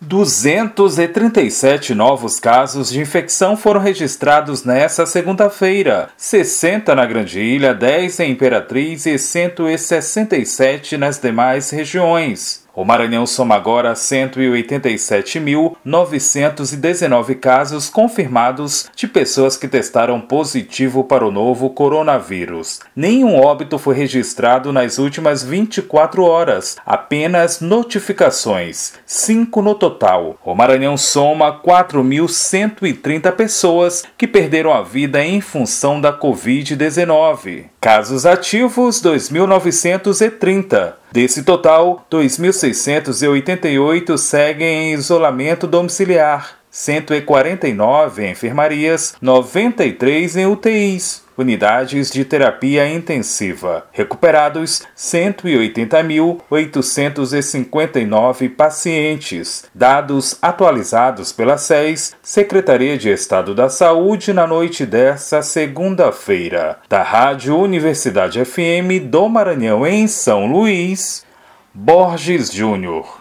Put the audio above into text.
237 novos casos de infecção foram registrados nesta segunda-feira, 60 na Grande Ilha, 10 em Imperatriz e 167 nas demais regiões. O Maranhão soma agora 187.919 casos confirmados de pessoas que testaram positivo para o novo coronavírus. Nenhum óbito foi registrado nas últimas 24 horas, apenas notificações, 5 no total. O Maranhão soma 4.130 pessoas que perderam a vida em função da Covid-19. Casos ativos 2.930. Desse total, 2.688 seguem em isolamento domiciliar, 149 em enfermarias, 93 em UTIs unidades de terapia intensiva. Recuperados 180.859 pacientes. Dados atualizados pela SES, Secretaria de Estado da Saúde, na noite desta segunda-feira. Da Rádio Universidade FM do Maranhão, em São Luís, Borges Júnior.